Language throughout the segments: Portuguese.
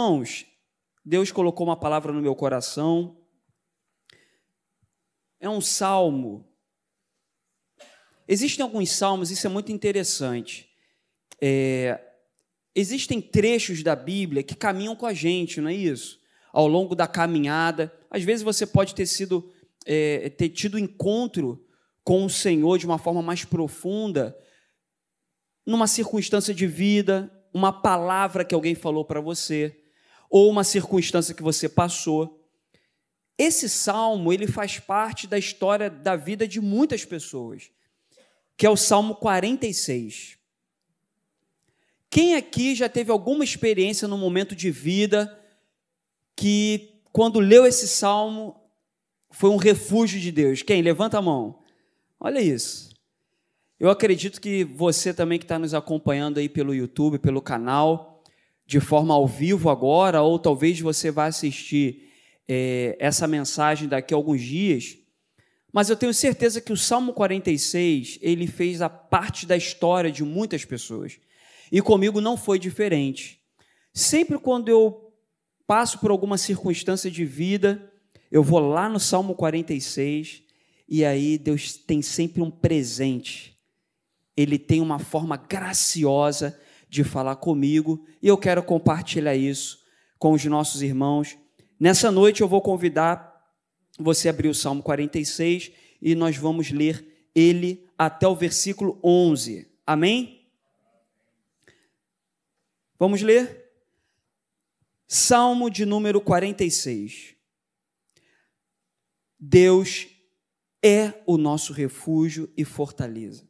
Irmãos, Deus colocou uma palavra no meu coração. É um salmo. Existem alguns salmos, isso é muito interessante. É, existem trechos da Bíblia que caminham com a gente, não é isso? Ao longo da caminhada. Às vezes você pode ter sido, é, ter tido encontro com o Senhor de uma forma mais profunda, numa circunstância de vida, uma palavra que alguém falou para você, ou uma circunstância que você passou. Esse salmo, ele faz parte da história da vida de muitas pessoas, que é o Salmo 46. Quem aqui já teve alguma experiência no momento de vida que, quando leu esse salmo, foi um refúgio de Deus? Quem? Levanta a mão. Olha isso. Eu acredito que você também que está nos acompanhando aí pelo YouTube, pelo canal, de forma ao vivo agora, ou talvez você vá assistir é, essa mensagem daqui a alguns dias, mas eu tenho certeza que o Salmo 46 ele fez a parte da história de muitas pessoas. E comigo não foi diferente. Sempre quando eu passo por alguma circunstância de vida, eu vou lá no Salmo 46 e aí Deus tem sempre um presente. Ele tem uma forma graciosa de falar comigo e eu quero compartilhar isso com os nossos irmãos. Nessa noite eu vou convidar você a abrir o Salmo 46 e nós vamos ler ele até o versículo 11. Amém? Vamos ler? Salmo de número 46. Deus é o nosso refúgio e fortaleza,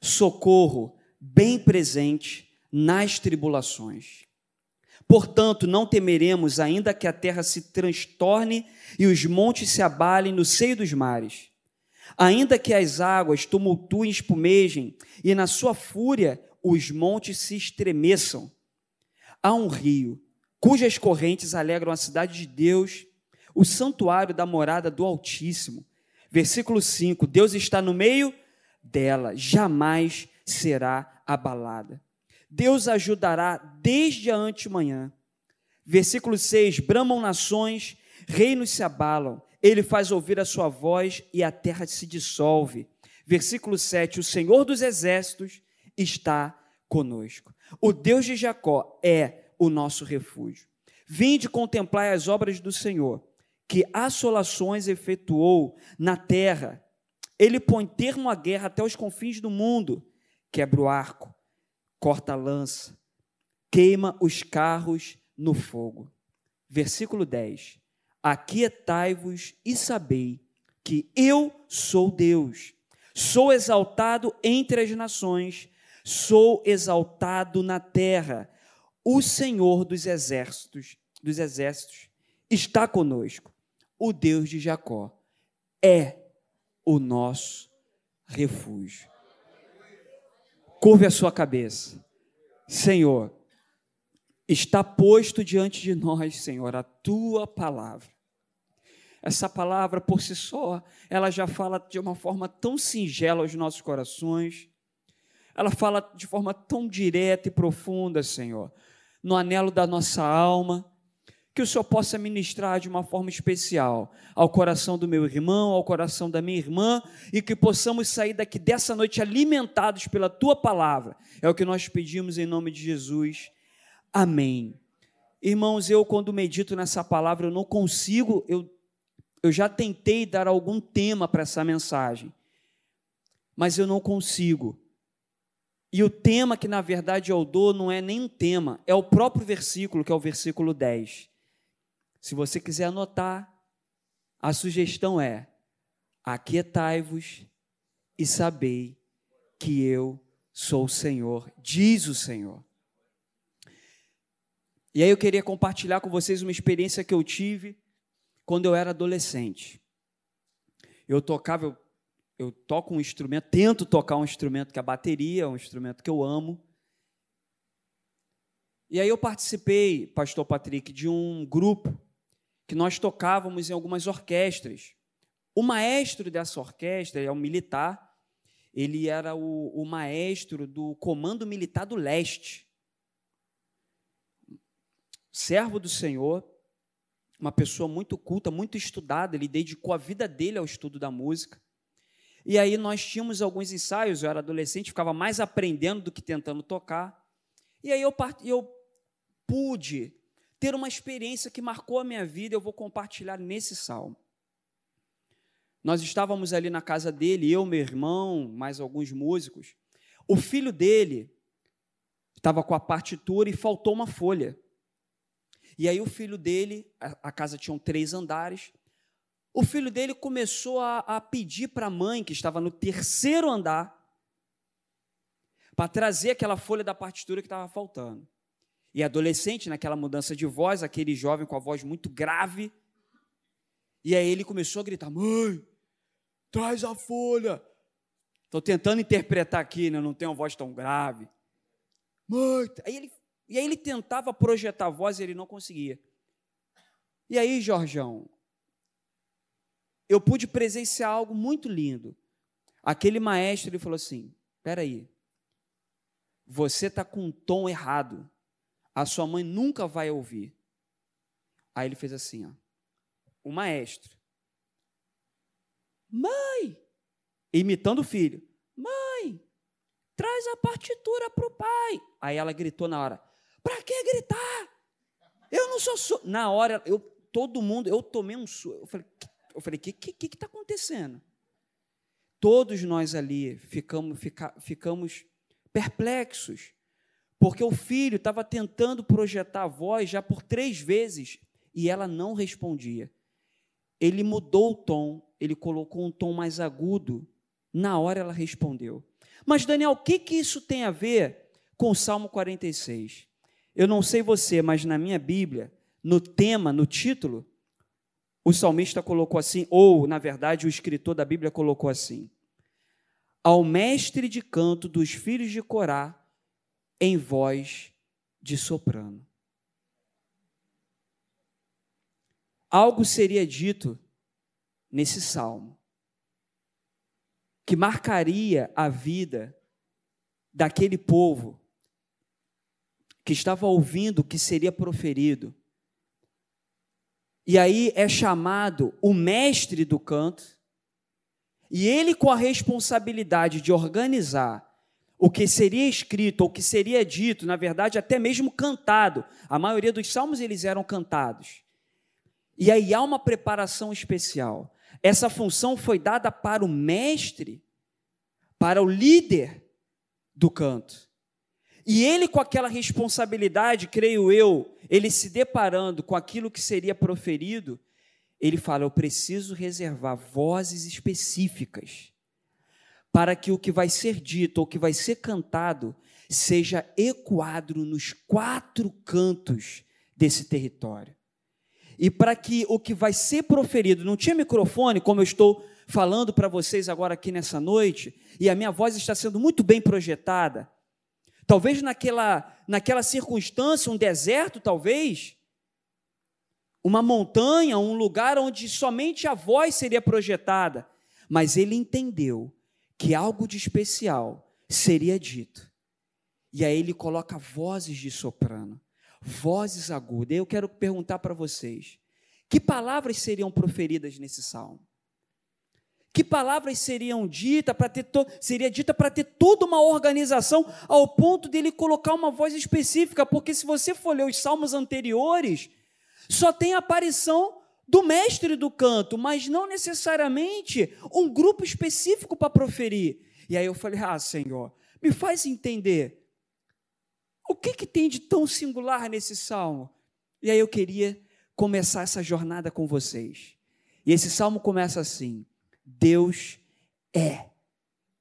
socorro bem presente nas tribulações. Portanto, não temeremos, ainda que a terra se transtorne e os montes se abalem no seio dos mares. Ainda que as águas tumultuem e espumejem, e na sua fúria os montes se estremeçam. Há um rio, cujas correntes alegram a cidade de Deus, o santuário da morada do Altíssimo. Versículo 5: Deus está no meio dela, jamais será abalada. Deus ajudará desde a antemanhã. Versículo 6: Bramam nações, reinos se abalam, ele faz ouvir a sua voz e a terra se dissolve. Versículo 7: O Senhor dos exércitos está conosco. O Deus de Jacó é o nosso refúgio. Vinde contemplar as obras do Senhor, que assolações efetuou na terra. Ele põe termo à guerra até os confins do mundo, quebra o arco, corta a lança, queima os carros no fogo. Versículo 10. Aquietai-vos e sabei que eu sou Deus. Sou exaltado entre as nações sou exaltado na terra. O Senhor dos exércitos, dos exércitos está conosco. O Deus de Jacó é o nosso refúgio. Curve a sua cabeça. Senhor, está posto diante de nós, Senhor, a tua palavra. Essa palavra por si só, ela já fala de uma forma tão singela aos nossos corações ela fala de forma tão direta e profunda, Senhor, no anelo da nossa alma, que o Senhor possa ministrar de uma forma especial ao coração do meu irmão, ao coração da minha irmã, e que possamos sair daqui dessa noite alimentados pela tua palavra. É o que nós pedimos em nome de Jesus. Amém. Irmãos, eu quando medito nessa palavra, eu não consigo, eu, eu já tentei dar algum tema para essa mensagem, mas eu não consigo e o tema que na verdade eu dou não é nem um tema, é o próprio versículo, que é o versículo 10. Se você quiser anotar, a sugestão é: Aquietai-vos e sabei que eu sou o Senhor, diz o Senhor. E aí eu queria compartilhar com vocês uma experiência que eu tive quando eu era adolescente. Eu tocava, eu eu toco um instrumento, tento tocar um instrumento que é a bateria, um instrumento que eu amo. E aí eu participei, pastor Patrick, de um grupo que nós tocávamos em algumas orquestras. O maestro dessa orquestra é um militar, ele era o, o maestro do Comando Militar do Leste. servo do Senhor, uma pessoa muito culta, muito estudada, ele dedicou a vida dele ao estudo da música. E aí nós tínhamos alguns ensaios, eu era adolescente, ficava mais aprendendo do que tentando tocar. E aí eu, eu pude ter uma experiência que marcou a minha vida, eu vou compartilhar nesse salmo. Nós estávamos ali na casa dele, eu, meu irmão, mais alguns músicos. O filho dele estava com a partitura e faltou uma folha. E aí o filho dele, a, casa tinha três andares, o filho dele começou a, a pedir para a mãe, que estava no terceiro andar, para trazer aquela folha da partitura que estava faltando. E adolescente, naquela mudança de voz, aquele jovem com a voz muito grave, e aí ele começou a gritar: Mãe, traz a folha. Estou tentando interpretar aqui, né? não tenho uma voz tão grave. Mãe, aí ele, e aí ele tentava projetar a voz e ele não conseguia. E aí, Jorjão, eu pude presenciar algo muito lindo. Aquele maestro ele falou assim: espera aí, você está com um tom errado. A sua mãe nunca vai ouvir. Aí ele fez assim, ó. O maestro. Mãe! Imitando o filho. Mãe! Traz a partitura para o pai. Aí ela gritou na hora. Para que gritar? Eu não sou surdo. Na hora, eu, todo mundo, eu tomei um surdo. Eu falei, eu falei, o que está que, que tá acontecendo? Todos nós ali ficamos, fica, ficamos perplexos, porque o filho estava tentando projetar a voz já por três vezes e ela não respondia. Ele mudou o tom, ele colocou um tom mais agudo. Na hora ela respondeu. Mas, Daniel, o que, que isso tem a ver com o Salmo 46? Eu não sei você, mas na minha Bíblia, no tema, no título, o salmista colocou assim, ou, na verdade, o escritor da Bíblia colocou assim: Ao mestre de canto dos filhos de Corá, em voz de soprano. Algo seria dito nesse salmo que marcaria a vida daquele povo que estava ouvindo o que seria proferido e aí é chamado o mestre do canto, e ele, com a responsabilidade de organizar o que seria escrito, o que seria dito, na verdade, até mesmo cantado. A maioria dos salmos eles eram cantados. E aí há uma preparação especial. Essa função foi dada para o mestre, para o líder do canto. E ele, com aquela responsabilidade, creio eu, ele se deparando com aquilo que seria proferido, ele fala: Eu preciso reservar vozes específicas para que o que vai ser dito ou que vai ser cantado seja ecoado nos quatro cantos desse território. E para que o que vai ser proferido, não tinha microfone, como eu estou falando para vocês agora aqui nessa noite, e a minha voz está sendo muito bem projetada. Talvez naquela, naquela circunstância, um deserto, talvez, uma montanha, um lugar onde somente a voz seria projetada. Mas ele entendeu que algo de especial seria dito. E aí ele coloca vozes de soprano, vozes agudas. Eu quero perguntar para vocês: que palavras seriam proferidas nesse salmo? Que palavras seriam ditas para ter to... seria dita para ter toda uma organização ao ponto dele colocar uma voz específica, porque se você for ler os salmos anteriores, só tem a aparição do mestre do canto, mas não necessariamente um grupo específico para proferir. E aí eu falei: "Ah, Senhor, me faz entender o que que tem de tão singular nesse salmo?" E aí eu queria começar essa jornada com vocês. E esse salmo começa assim: Deus é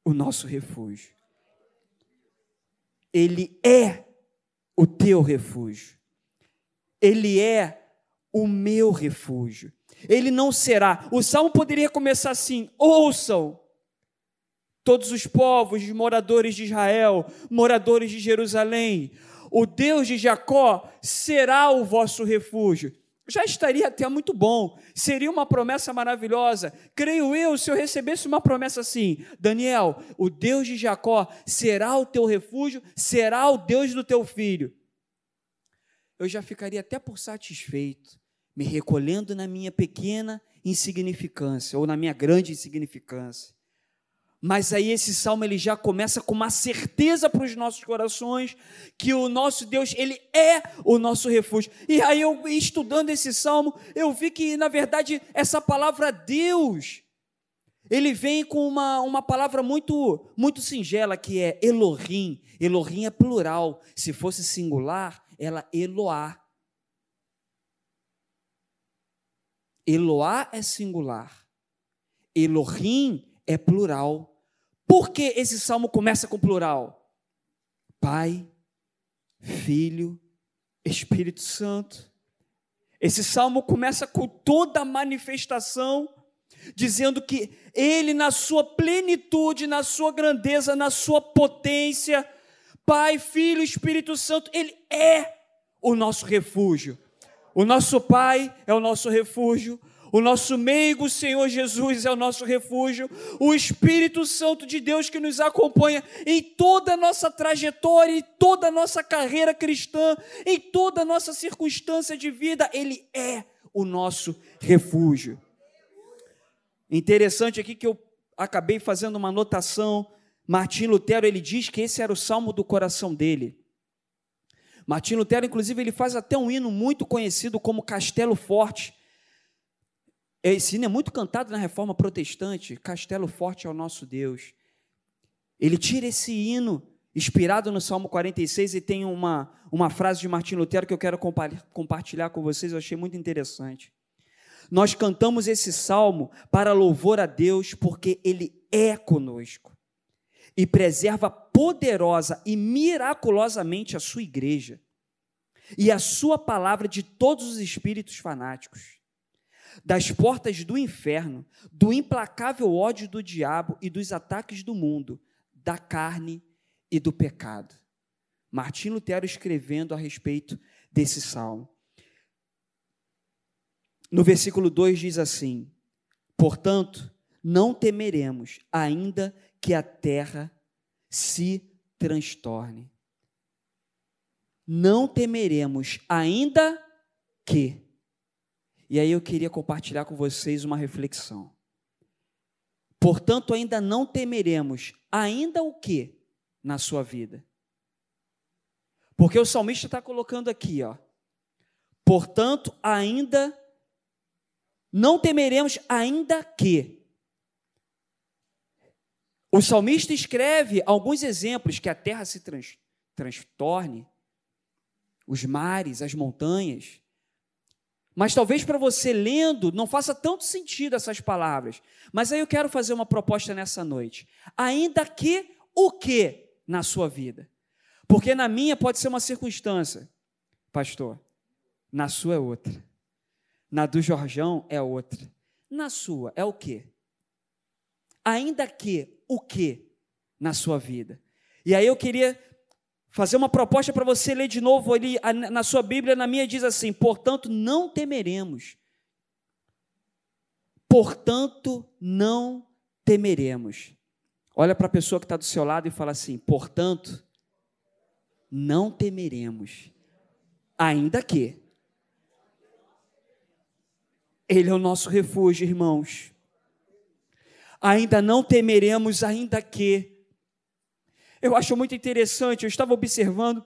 o nosso refúgio. Ele é o teu refúgio. Ele é o meu refúgio. Ele não será. O salmo poderia começar assim: ouçam, todos os povos, moradores de Israel, moradores de Jerusalém, o Deus de Jacó será o vosso refúgio já estaria até muito bom. Seria uma promessa maravilhosa. Creio eu, se eu recebesse uma promessa assim: Daniel, o Deus de Jacó será o teu refúgio, será o Deus do teu filho. eu já ficaria até por satisfeito, me recolhendo na minha pequena insignificância ou na minha grande insignificância. Mas aí esse salmo ele já começa com uma certeza para os nossos corações que o nosso Deus, ele é o nosso refúgio. E aí eu estudando esse salmo, eu vi que na verdade essa palavra Deus, ele vem com uma, uma palavra muito muito singela que é Elohim. Elohim é plural. Se fosse singular, ela Eloá. Eloá é singular. Elohim é plural. Por que esse salmo começa com plural? Pai, Filho, Espírito Santo. Esse salmo começa com toda a manifestação, dizendo que Ele, na sua plenitude, na sua grandeza, na sua potência, Pai, Filho, Espírito Santo, Ele é o nosso refúgio. O nosso Pai é o nosso refúgio, o nosso meigo Senhor Jesus é o nosso refúgio, o Espírito Santo de Deus que nos acompanha em toda a nossa trajetória, em toda a nossa carreira cristã, em toda a nossa circunstância de vida, ele é o nosso refúgio. Interessante aqui que eu acabei fazendo uma anotação. Martim Lutero, ele diz que esse era o salmo do coração dele. Martim Lutero, inclusive, ele faz até um hino muito conhecido como Castelo Forte, esse hino é muito cantado na reforma protestante. Castelo forte é o nosso Deus. Ele tira esse hino, inspirado no Salmo 46, e tem uma, uma frase de Martim Lutero que eu quero compartilhar com vocês, eu achei muito interessante. Nós cantamos esse salmo para louvor a Deus, porque Ele é conosco e preserva poderosa e miraculosamente a sua igreja e a sua palavra de todos os espíritos fanáticos das portas do inferno, do implacável ódio do diabo e dos ataques do mundo, da carne e do pecado. Martim Lutero escrevendo a respeito desse salmo. No versículo 2 diz assim: Portanto, não temeremos, ainda que a terra se transtorne. Não temeremos, ainda que e aí eu queria compartilhar com vocês uma reflexão. Portanto, ainda não temeremos, ainda o que na sua vida? Porque o salmista está colocando aqui, ó. Portanto, ainda não temeremos, ainda que. O salmista escreve alguns exemplos que a terra se trans, transtorne, os mares, as montanhas. Mas talvez para você lendo não faça tanto sentido essas palavras. Mas aí eu quero fazer uma proposta nessa noite. Ainda que o que na sua vida? Porque na minha pode ser uma circunstância, pastor. Na sua é outra. Na do Jorjão é outra. Na sua é o que? Ainda que o que na sua vida? E aí eu queria fazer uma proposta para você ler de novo ali na sua Bíblia, na minha diz assim: portanto, não temeremos. Portanto, não temeremos. Olha para a pessoa que está do seu lado e fala assim: portanto, não temeremos, ainda que. Ele é o nosso refúgio, irmãos. Ainda não temeremos, ainda que eu acho muito interessante, eu estava observando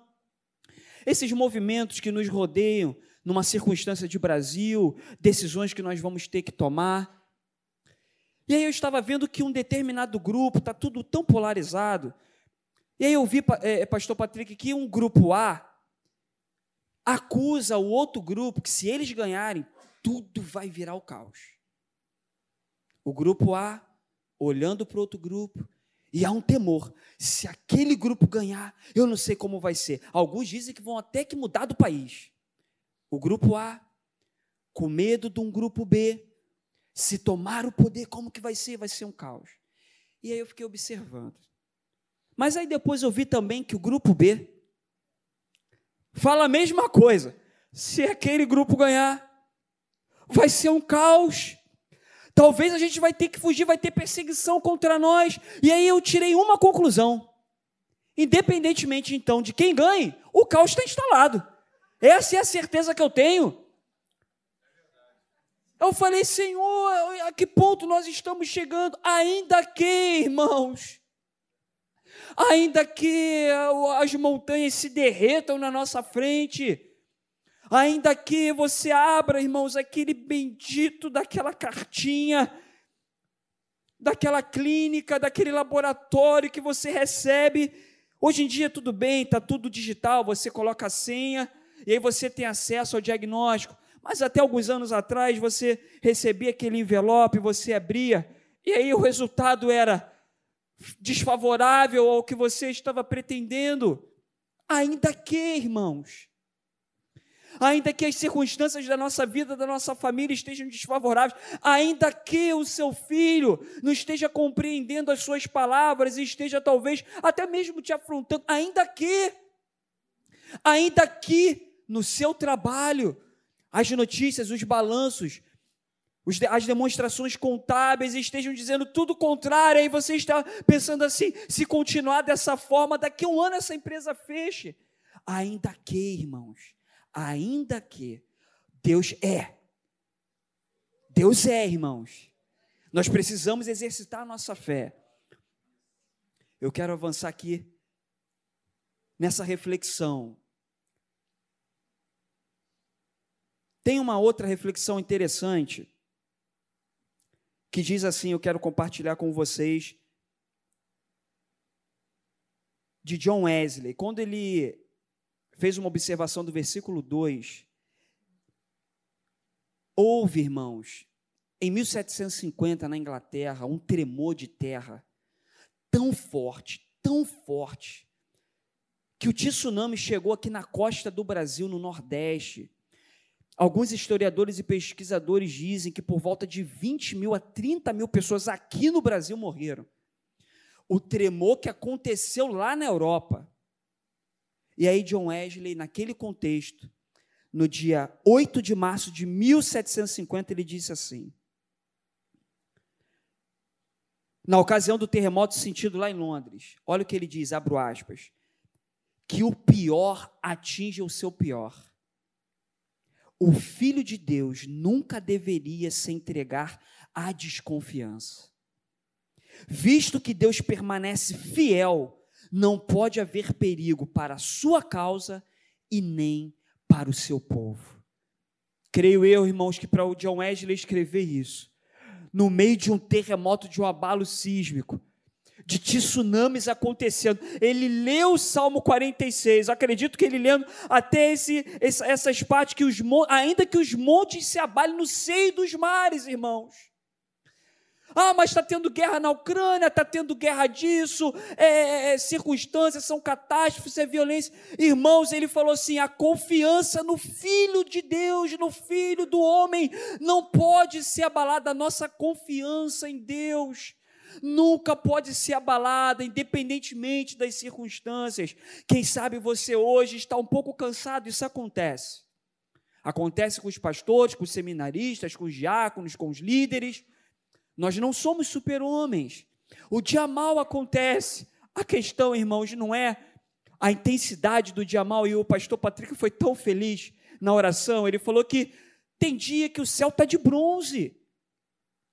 esses movimentos que nos rodeiam numa circunstância de Brasil, decisões que nós vamos ter que tomar. E aí eu estava vendo que um determinado grupo está tudo tão polarizado. E aí eu vi, é, pastor Patrick, que um grupo A acusa o outro grupo que se eles ganharem, tudo vai virar o caos. O grupo A olhando para outro grupo e há um temor. Se aquele grupo ganhar, eu não sei como vai ser. Alguns dizem que vão até que mudar do país. O grupo A, com medo de um grupo B, se tomar o poder, como que vai ser? Vai ser um caos. E aí eu fiquei observando. Mas aí depois eu vi também que o grupo B fala a mesma coisa. Se aquele grupo ganhar, vai ser um caos. Talvez a gente vai ter que fugir, vai ter perseguição contra nós. E aí eu tirei uma conclusão. Independentemente então de quem ganhe, o caos está instalado. Essa é a certeza que eu tenho. Eu falei, Senhor, a que ponto nós estamos chegando? Ainda que, irmãos, ainda que as montanhas se derretam na nossa frente, ainda que você abra, irmãos, aquele bendito daquela cartinha, daquela clínica, daquele laboratório que você recebe. Hoje em dia tudo bem, está tudo digital, você coloca a senha e aí você tem acesso ao diagnóstico. Mas até alguns anos atrás você recebia aquele envelope, você abria, e aí o resultado era desfavorável ao que você estava pretendendo. Ainda que, irmãos, ainda que as circunstâncias da nossa vida, da nossa família estejam desfavoráveis, ainda que o seu filho não esteja compreendendo as suas palavras e esteja talvez até mesmo te afrontando, ainda que, ainda que no seu trabalho, as notícias, os balanços, as demonstrações contábeis estejam dizendo tudo contrário, aí você está pensando assim: se continuar dessa forma, daqui a um ano essa empresa feche. Ainda que, irmãos, ainda que Deus é. Deus é, irmãos. Nós precisamos exercitar a nossa fé. Eu quero avançar aqui nessa reflexão. Tem uma outra reflexão interessante que diz assim: Eu quero compartilhar com vocês, de John Wesley. Quando ele fez uma observação do versículo 2, houve, irmãos, em 1750, na Inglaterra, um tremor de terra tão forte, tão forte, que o tsunami chegou aqui na costa do Brasil, no Nordeste. Alguns historiadores e pesquisadores dizem que por volta de 20 mil a 30 mil pessoas aqui no Brasil morreram. O tremor que aconteceu lá na Europa e aí, John Wesley, naquele contexto, no dia 8 de março de 1750, ele disse assim: na ocasião do terremoto sentido lá em Londres, olha o que ele diz, abro aspas, que o pior atinge o seu pior. O Filho de Deus nunca deveria se entregar à desconfiança. Visto que Deus permanece fiel não pode haver perigo para a sua causa e nem para o seu povo. Creio eu, irmãos, que para o John Wesley escrever isso, no meio de um terremoto, de um abalo sísmico, de tsunamis acontecendo. Ele leu o Salmo 46. acredito que ele lendo até esse, essas partes que os ainda que os montes se abalem no seio dos mares, irmãos. Ah, mas está tendo guerra na Ucrânia, está tendo guerra disso, é, é, é, circunstâncias, são catástrofes, é violência. Irmãos, ele falou assim: a confiança no Filho de Deus, no Filho do homem, não pode ser abalada. A nossa confiança em Deus nunca pode ser abalada, independentemente das circunstâncias. Quem sabe você hoje está um pouco cansado, isso acontece. Acontece com os pastores, com os seminaristas, com os diáconos, com os líderes. Nós não somos super-homens. O dia mal acontece. A questão, irmãos, não é a intensidade do dia mal. E o pastor Patrick foi tão feliz na oração. Ele falou que tem dia que o céu está de bronze.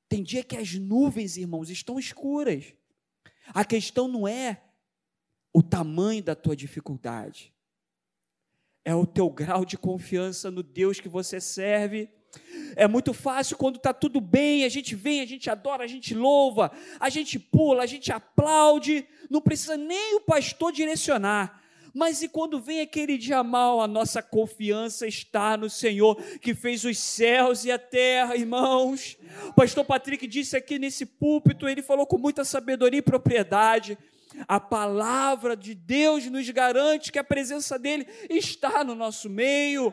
Tem dia que as nuvens, irmãos, estão escuras. A questão não é o tamanho da tua dificuldade, é o teu grau de confiança no Deus que você serve é muito fácil quando está tudo bem, a gente vem, a gente adora, a gente louva, a gente pula, a gente aplaude, não precisa nem o pastor direcionar. Mas e quando vem aquele dia mal, a nossa confiança está no Senhor que fez os céus e a terra, irmãos. O pastor Patrick disse aqui nesse púlpito, ele falou com muita sabedoria e propriedade. A palavra de Deus nos garante que a presença dele está no nosso meio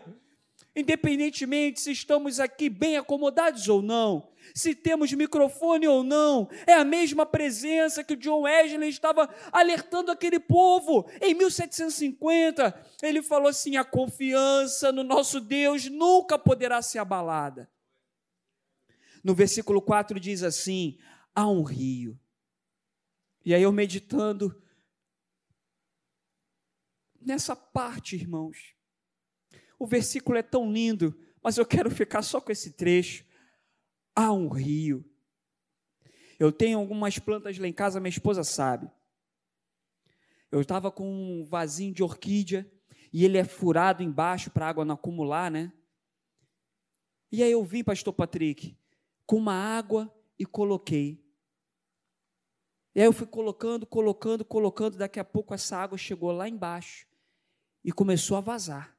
independentemente se estamos aqui bem acomodados ou não, se temos microfone ou não, é a mesma presença que o John Wesley estava alertando aquele povo. Em 1750, ele falou assim: a confiança no nosso Deus nunca poderá ser abalada. No versículo 4 diz assim: há um rio. E aí eu meditando nessa parte, irmãos, o versículo é tão lindo, mas eu quero ficar só com esse trecho. Há um rio. Eu tenho algumas plantas lá em casa, minha esposa sabe. Eu estava com um vasinho de orquídea e ele é furado embaixo para a água não acumular, né? E aí eu vim, pastor Patrick, com uma água e coloquei. E aí eu fui colocando, colocando, colocando, daqui a pouco essa água chegou lá embaixo e começou a vazar.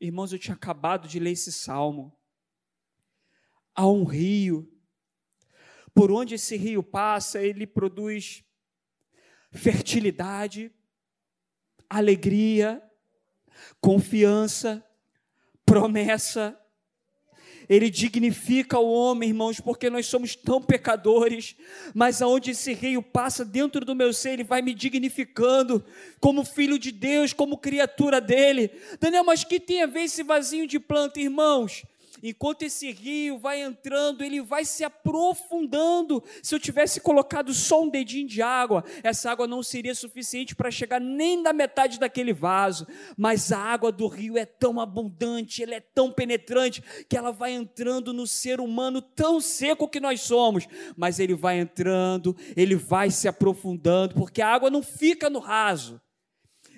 Irmãos, eu tinha acabado de ler esse salmo. Há um rio. Por onde esse rio passa, ele produz fertilidade, alegria, confiança, promessa, ele dignifica o homem, irmãos, porque nós somos tão pecadores, mas aonde esse rio passa dentro do meu ser, ele vai me dignificando como filho de Deus, como criatura dele. Daniel, mas que tem a ver esse vasinho de planta, irmãos? Enquanto esse rio vai entrando, ele vai se aprofundando. Se eu tivesse colocado só um dedinho de água, essa água não seria suficiente para chegar nem da metade daquele vaso. Mas a água do rio é tão abundante, ela é tão penetrante, que ela vai entrando no ser humano tão seco que nós somos. Mas ele vai entrando, ele vai se aprofundando, porque a água não fica no raso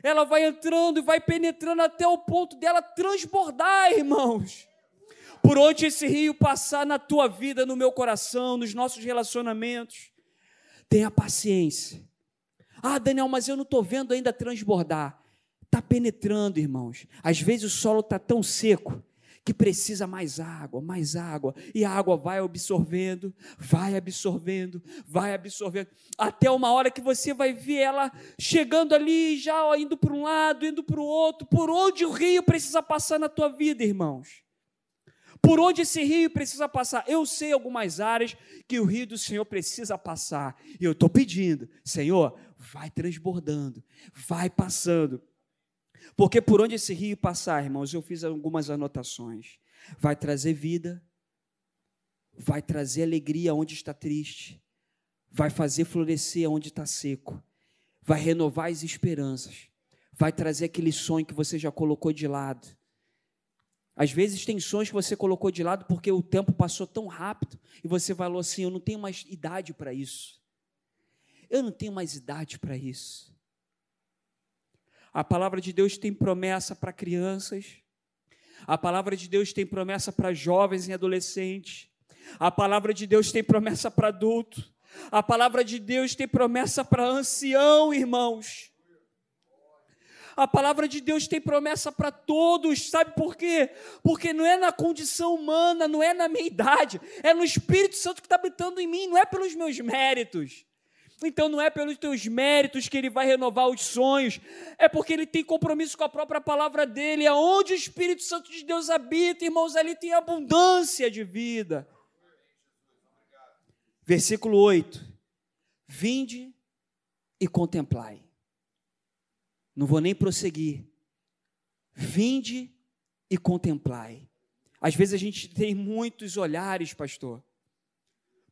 ela vai entrando e vai penetrando até o ponto dela transbordar, irmãos por onde esse rio passar na tua vida, no meu coração, nos nossos relacionamentos. Tenha paciência. Ah, Daniel, mas eu não estou vendo ainda transbordar. Está penetrando, irmãos. Às vezes o solo está tão seco que precisa mais água, mais água, e a água vai absorvendo, vai absorvendo, vai absorvendo, até uma hora que você vai ver ela chegando ali, já indo para um lado, indo para o outro, por onde o rio precisa passar na tua vida, irmãos. Por onde esse rio precisa passar? Eu sei algumas áreas que o rio do Senhor precisa passar. E eu estou pedindo, Senhor, vai transbordando, vai passando. Porque por onde esse rio passar, irmãos, eu fiz algumas anotações. Vai trazer vida, vai trazer alegria onde está triste, vai fazer florescer onde está seco, vai renovar as esperanças, vai trazer aquele sonho que você já colocou de lado às vezes sonhos que você colocou de lado porque o tempo passou tão rápido e você falou assim: eu não tenho mais idade para isso. Eu não tenho mais idade para isso. A palavra de Deus tem promessa para crianças. A palavra de Deus tem promessa para jovens e adolescentes. A palavra de Deus tem promessa para adulto. A palavra de Deus tem promessa para ancião, irmãos. A palavra de Deus tem promessa para todos, sabe por quê? Porque não é na condição humana, não é na minha idade, é no Espírito Santo que está habitando em mim, não é pelos meus méritos. Então não é pelos teus méritos que ele vai renovar os sonhos, é porque ele tem compromisso com a própria palavra dele. Aonde o Espírito Santo de Deus habita, irmãos, ali tem abundância de vida. Versículo 8: Vinde e contemplai. Não vou nem prosseguir. Vinde e contemplai. Às vezes a gente tem muitos olhares, pastor,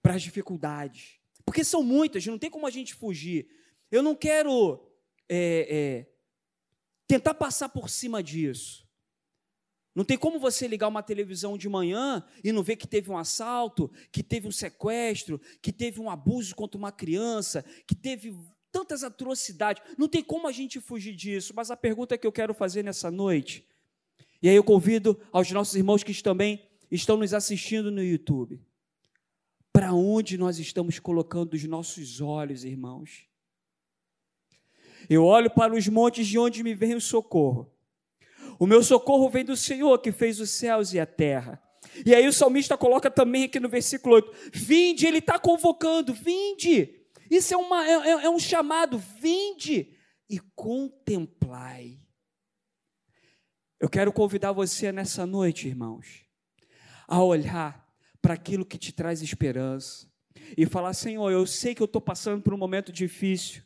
para as dificuldades. Porque são muitas, não tem como a gente fugir. Eu não quero é, é, tentar passar por cima disso. Não tem como você ligar uma televisão de manhã e não ver que teve um assalto, que teve um sequestro, que teve um abuso contra uma criança, que teve tantas atrocidades. Não tem como a gente fugir disso. Mas a pergunta que eu quero fazer nessa noite, e aí eu convido aos nossos irmãos que também estão nos assistindo no YouTube. Para onde nós estamos colocando os nossos olhos, irmãos? Eu olho para os montes de onde me vem o socorro. O meu socorro vem do Senhor que fez os céus e a terra. E aí o salmista coloca também aqui no versículo 8: Vinde, ele está convocando, vinde. Isso é, uma, é, é, é um chamado, vinde e contemplai. Eu quero convidar você nessa noite, irmãos, a olhar para aquilo que te traz esperança e falar: Senhor, eu sei que eu estou passando por um momento difícil,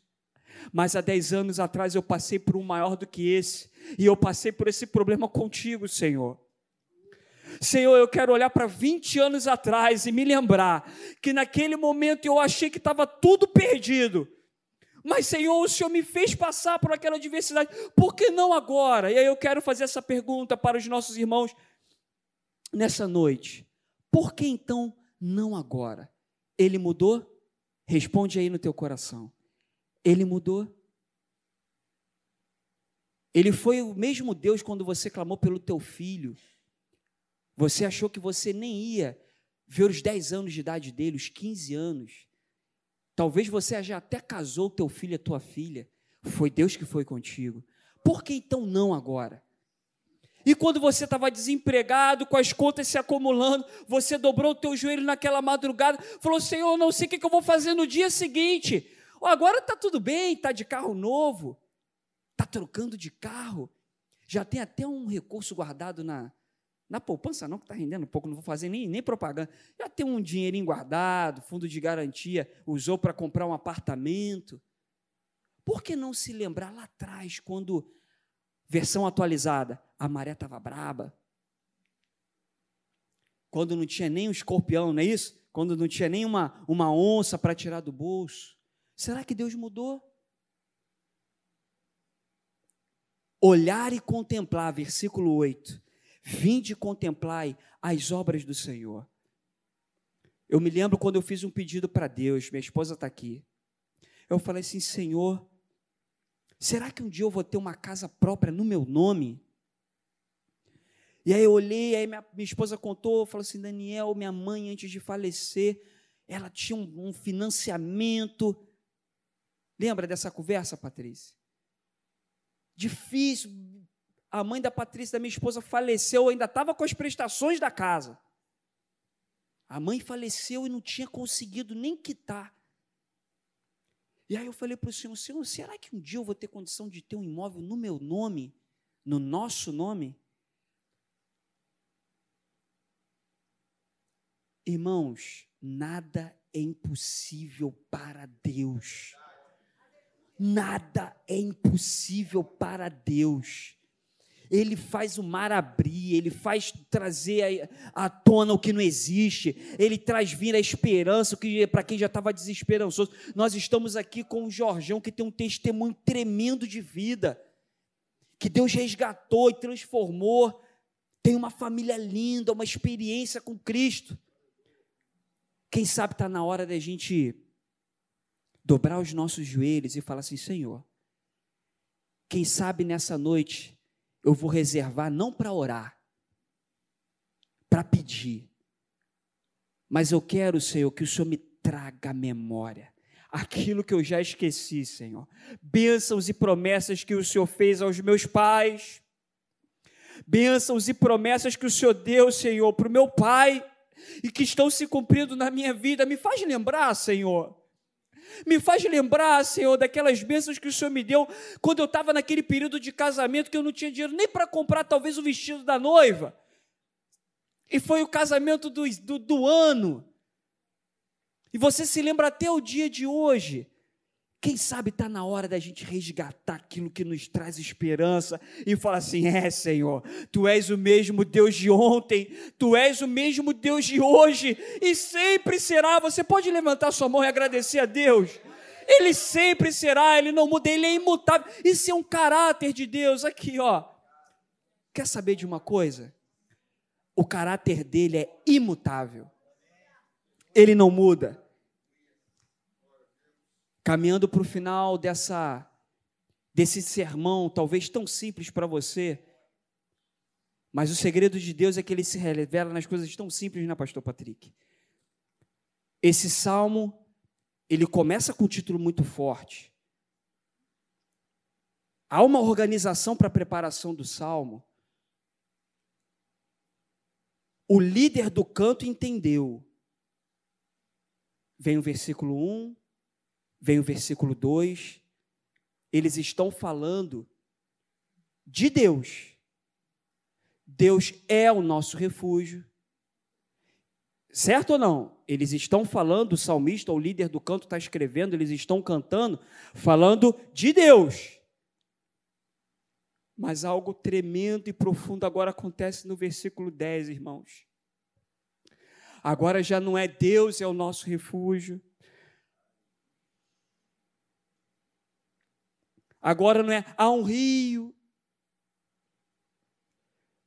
mas há dez anos atrás eu passei por um maior do que esse, e eu passei por esse problema contigo, Senhor. Senhor, eu quero olhar para 20 anos atrás e me lembrar que naquele momento eu achei que estava tudo perdido, Mas, Senhor, o Senhor me fez passar por aquela adversidade, por que não agora? E aí eu quero fazer essa pergunta para os nossos irmãos nessa noite. Por que então não agora? Ele mudou? Responde aí no teu coração. Ele mudou? Ele foi o mesmo Deus quando você clamou pelo teu filho. Você achou que você nem ia ver os 10 anos de idade dele, os 15 anos. Talvez você já até casou teu filho e tua filha. Foi Deus que foi contigo. Por que então não agora? E quando você estava desempregado, com as contas se acumulando, você dobrou o teu joelho naquela madrugada, falou: Senhor, não sei o que eu vou fazer no dia seguinte. Oh, agora está tudo bem, está de carro novo, está trocando de carro, já tem até um recurso guardado na, na poupança, não, que está rendendo pouco, não vou fazer nem, nem propaganda. Já tem um dinheirinho guardado, fundo de garantia, usou para comprar um apartamento. Por que não se lembrar lá atrás, quando Versão atualizada, a maré estava braba. Quando não tinha nem um escorpião, não é isso? Quando não tinha nem uma, uma onça para tirar do bolso. Será que Deus mudou? Olhar e contemplar, versículo 8. Vinde e contemplai as obras do Senhor. Eu me lembro quando eu fiz um pedido para Deus, minha esposa está aqui. Eu falei assim: Senhor, Será que um dia eu vou ter uma casa própria no meu nome? E aí eu olhei, aí minha, minha esposa contou, falou assim: Daniel, minha mãe, antes de falecer, ela tinha um, um financiamento. Lembra dessa conversa, Patrícia? Difícil. A mãe da Patrícia, da minha esposa, faleceu, ainda estava com as prestações da casa. A mãe faleceu e não tinha conseguido nem quitar. E aí eu falei para o Senhor, Senhor, será que um dia eu vou ter condição de ter um imóvel no meu nome, no nosso nome? Irmãos, nada é impossível para Deus. Nada é impossível para Deus ele faz o mar abrir, ele faz trazer à tona o que não existe, ele traz vir a esperança que para quem já estava desesperançoso. Nós estamos aqui com o Jorgão que tem um testemunho tremendo de vida, que Deus resgatou e transformou, tem uma família linda, uma experiência com Cristo. Quem sabe está na hora da gente dobrar os nossos joelhos e falar assim: Senhor, quem sabe nessa noite eu vou reservar não para orar, para pedir, mas eu quero, Senhor, que o Senhor me traga a memória aquilo que eu já esqueci, Senhor. Bênçãos e promessas que o Senhor fez aos meus pais, bênçãos e promessas que o Senhor deu, Senhor, para o meu pai e que estão se cumprindo na minha vida. Me faz lembrar, Senhor, me faz lembrar, Senhor, daquelas bênçãos que o Senhor me deu quando eu estava naquele período de casamento que eu não tinha dinheiro nem para comprar talvez o vestido da noiva. E foi o casamento do, do, do ano. E você se lembra até o dia de hoje. Quem sabe está na hora da gente resgatar aquilo que nos traz esperança e falar assim: é, Senhor, tu és o mesmo Deus de ontem, tu és o mesmo Deus de hoje e sempre será. Você pode levantar sua mão e agradecer a Deus. Ele sempre será, ele não muda, ele é imutável. Isso é um caráter de Deus. Aqui, ó. Quer saber de uma coisa? O caráter dele é imutável. Ele não muda caminhando para o final dessa desse sermão, talvez tão simples para você, mas o segredo de Deus é que ele se revela nas coisas tão simples, né, pastor Patrick? Esse salmo, ele começa com um título muito forte. Há uma organização para a preparação do salmo. O líder do canto entendeu. Vem o versículo 1, vem o versículo 2, eles estão falando de Deus. Deus é o nosso refúgio. Certo ou não? Eles estão falando, o salmista, o líder do canto está escrevendo, eles estão cantando, falando de Deus. Mas algo tremendo e profundo agora acontece no versículo 10, irmãos. Agora já não é Deus, é o nosso refúgio. Agora não é há um rio.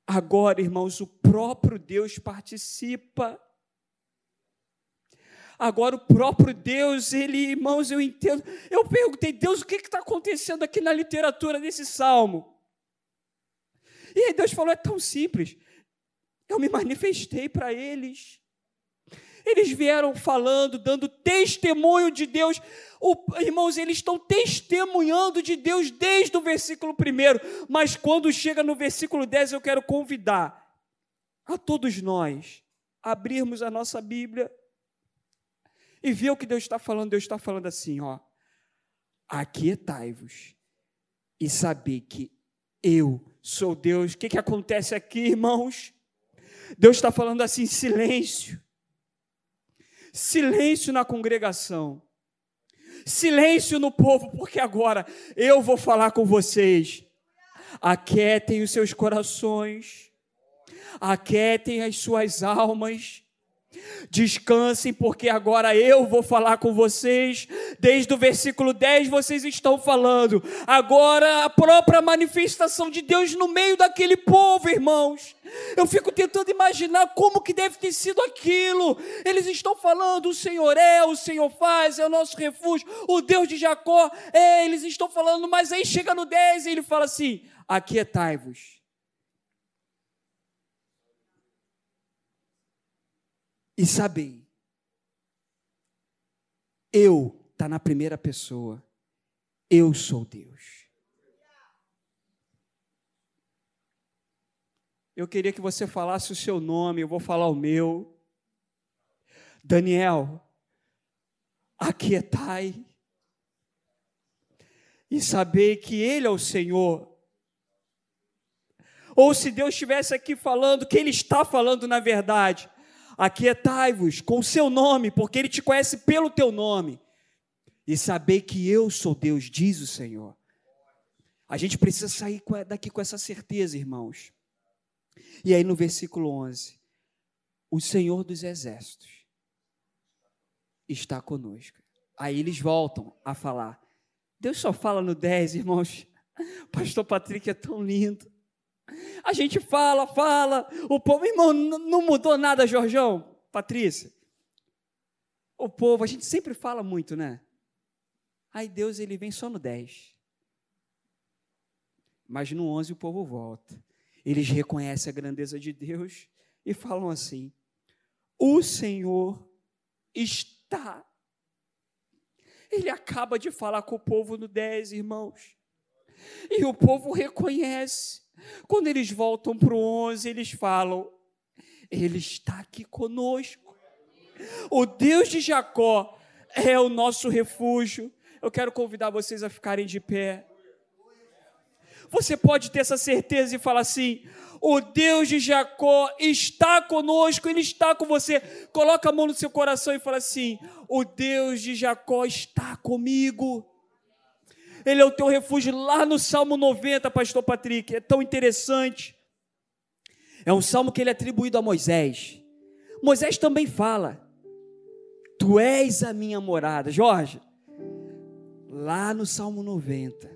Agora, irmãos, o próprio Deus participa. Agora o próprio Deus, ele, irmãos, eu entendo. Eu perguntei, Deus, o que está acontecendo aqui na literatura desse salmo? E aí Deus falou: é tão simples. Eu me manifestei para eles. Eles vieram falando, dando testemunho de Deus. O, irmãos, eles estão testemunhando de Deus desde o versículo 1. Mas quando chega no versículo 10, eu quero convidar a todos nós a abrirmos a nossa Bíblia e ver o que Deus está falando. Deus está falando assim, ó. Aquietai-vos e saber que eu sou Deus. O que, que acontece aqui, irmãos? Deus está falando assim: silêncio. Silêncio na congregação. Silêncio no povo, porque agora eu vou falar com vocês. Aquietem os seus corações, aquietem as suas almas, Descansem, porque agora eu vou falar com vocês. Desde o versículo 10 vocês estão falando. Agora a própria manifestação de Deus no meio daquele povo, irmãos. Eu fico tentando imaginar como que deve ter sido aquilo. Eles estão falando: o Senhor é, o Senhor faz, é o nosso refúgio, o Deus de Jacó. É, eles estão falando, mas aí chega no 10 e ele fala assim: aquietai-vos e sabei. Eu está na primeira pessoa. Eu sou Deus. Eu queria que você falasse o seu nome, eu vou falar o meu. Daniel, aquietai e saber que Ele é o Senhor. Ou se Deus estivesse aqui falando, que Ele está falando na verdade, Aquietai-vos com o seu nome, porque Ele te conhece pelo teu nome. E saber que eu sou Deus, diz o Senhor. A gente precisa sair daqui com essa certeza, irmãos. E aí no versículo 11: O Senhor dos Exércitos está conosco. Aí eles voltam a falar. Deus só fala no 10, irmãos. Pastor Patrick é tão lindo. A gente fala, fala, o povo, irmão, não mudou nada, Jorjão, Patrícia. O povo, a gente sempre fala muito, né? Aí Deus, ele vem só no 10. Mas no 11 o povo volta. Eles reconhecem a grandeza de Deus e falam assim: O Senhor está. Ele acaba de falar com o povo no 10, irmãos. E o povo reconhece. Quando eles voltam para o 11, eles falam: Ele está aqui conosco. O Deus de Jacó é o nosso refúgio. Eu quero convidar vocês a ficarem de pé. Você pode ter essa certeza e falar assim: o Deus de Jacó está conosco, Ele está com você. Coloca a mão no seu coração e fala assim: o Deus de Jacó está comigo. Ele é o teu refúgio lá no Salmo 90, pastor Patrick. É tão interessante. É um salmo que ele é atribuído a Moisés. Moisés também fala: Tu és a minha morada. Jorge, lá no Salmo 90,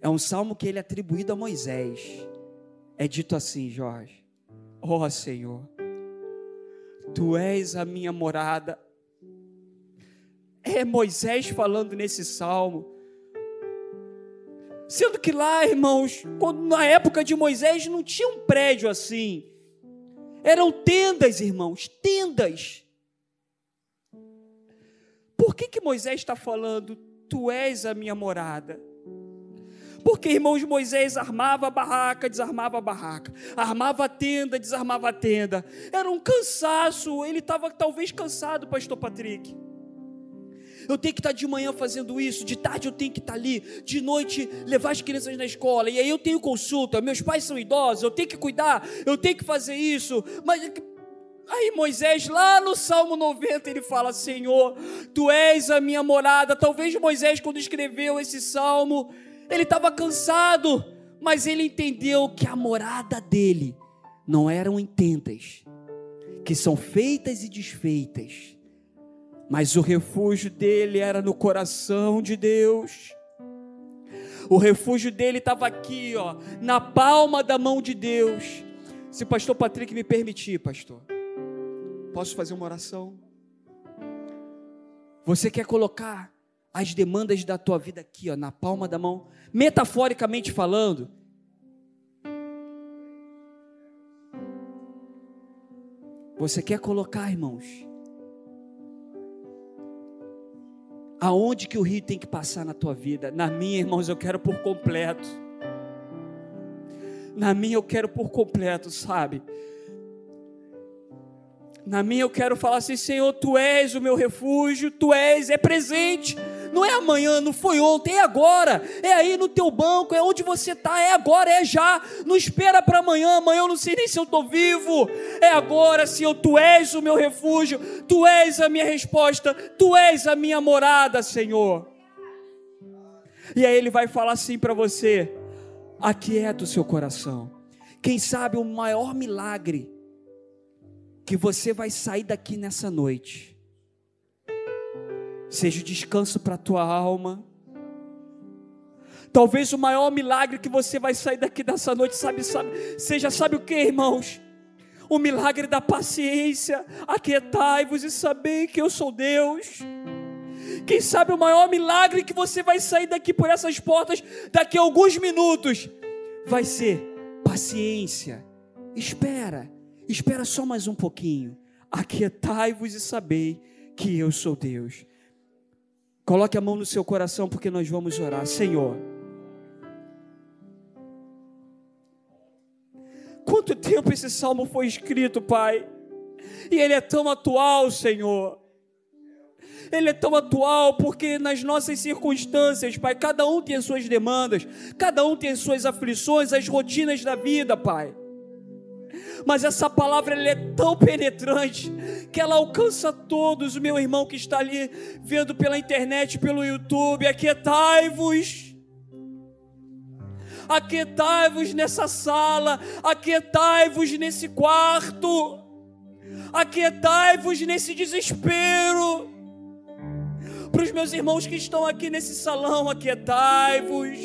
é um salmo que ele é atribuído a Moisés. É dito assim, Jorge: Ó oh, Senhor, Tu és a minha morada. É Moisés falando nesse salmo. Sendo que lá, irmãos, quando, na época de Moisés não tinha um prédio assim. Eram tendas, irmãos, tendas. Por que, que Moisés está falando, tu és a minha morada? Porque, irmãos, Moisés armava a barraca, desarmava a barraca, armava a tenda, desarmava a tenda. Era um cansaço, ele estava talvez cansado, pastor Patrick eu tenho que estar de manhã fazendo isso, de tarde eu tenho que estar ali, de noite levar as crianças na escola, e aí eu tenho consulta, meus pais são idosos, eu tenho que cuidar, eu tenho que fazer isso, mas Aí Moisés, lá no Salmo 90, ele fala: Senhor, tu és a minha morada. Talvez Moisés, quando escreveu esse salmo, ele estava cansado, mas ele entendeu que a morada dele não eram em tendas, que são feitas e desfeitas, mas o refúgio dele era no coração de Deus. O refúgio dele estava aqui, ó, na palma da mão de Deus. Se o pastor Patrick me permitir, pastor, posso fazer uma oração? Você quer colocar as demandas da tua vida aqui, ó, na palma da mão, metaforicamente falando? Você quer colocar, irmãos? Aonde que o rio tem que passar na tua vida? Na minha, irmãos, eu quero por completo. Na minha eu quero por completo, sabe? Na minha eu quero falar assim, Senhor, tu és o meu refúgio, tu és, é presente. Não é amanhã, não foi ontem, é agora. É aí no teu banco, é onde você está, é agora, é já. Não espera para amanhã, amanhã eu não sei nem se eu estou vivo. É agora, Senhor, tu és o meu refúgio, tu és a minha resposta, tu és a minha morada, Senhor. E aí ele vai falar assim para você: aquieta o seu coração. Quem sabe o maior milagre que você vai sair daqui nessa noite seja o descanso para a tua alma. Talvez o maior milagre que você vai sair daqui dessa noite, sabe, sabe, seja, sabe o que, irmãos? O milagre da paciência. Aquietai-vos e sabei que eu sou Deus. Quem sabe o maior milagre que você vai sair daqui por essas portas daqui a alguns minutos vai ser paciência. Espera, espera só mais um pouquinho. Aquietai-vos e sabei que eu sou Deus. Coloque a mão no seu coração porque nós vamos orar. Senhor, quanto tempo esse salmo foi escrito, Pai? E ele é tão atual, Senhor. Ele é tão atual porque nas nossas circunstâncias, Pai, cada um tem as suas demandas, cada um tem as suas aflições, as rotinas da vida, Pai mas essa palavra ela é tão penetrante que ela alcança todos. O meu irmão que está ali vendo pela internet, pelo YouTube, aquietai-vos. Aquietai-vos nessa sala, aquietai-vos nesse quarto, aquietai-vos nesse desespero. Para os meus irmãos que estão aqui nesse salão, aquietai-vos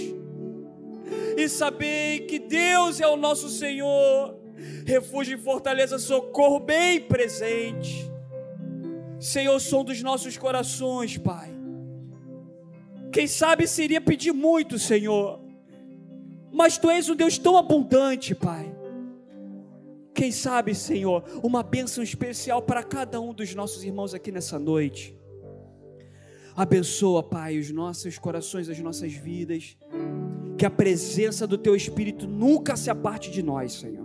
e sabei que Deus é o nosso Senhor refúgio e fortaleza, socorro bem presente. Senhor, som dos nossos corações, Pai. Quem sabe seria pedir muito, Senhor, mas Tu és um Deus tão abundante, Pai. Quem sabe, Senhor, uma bênção especial para cada um dos nossos irmãos aqui nessa noite. Abençoa, Pai, os nossos corações, as nossas vidas. Que a presença do Teu Espírito nunca se aparte de nós, Senhor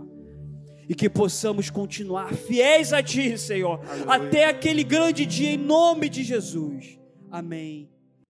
e que possamos continuar fiéis a Ti, Senhor, Aleluia. até aquele grande dia, em nome de Jesus. Amém.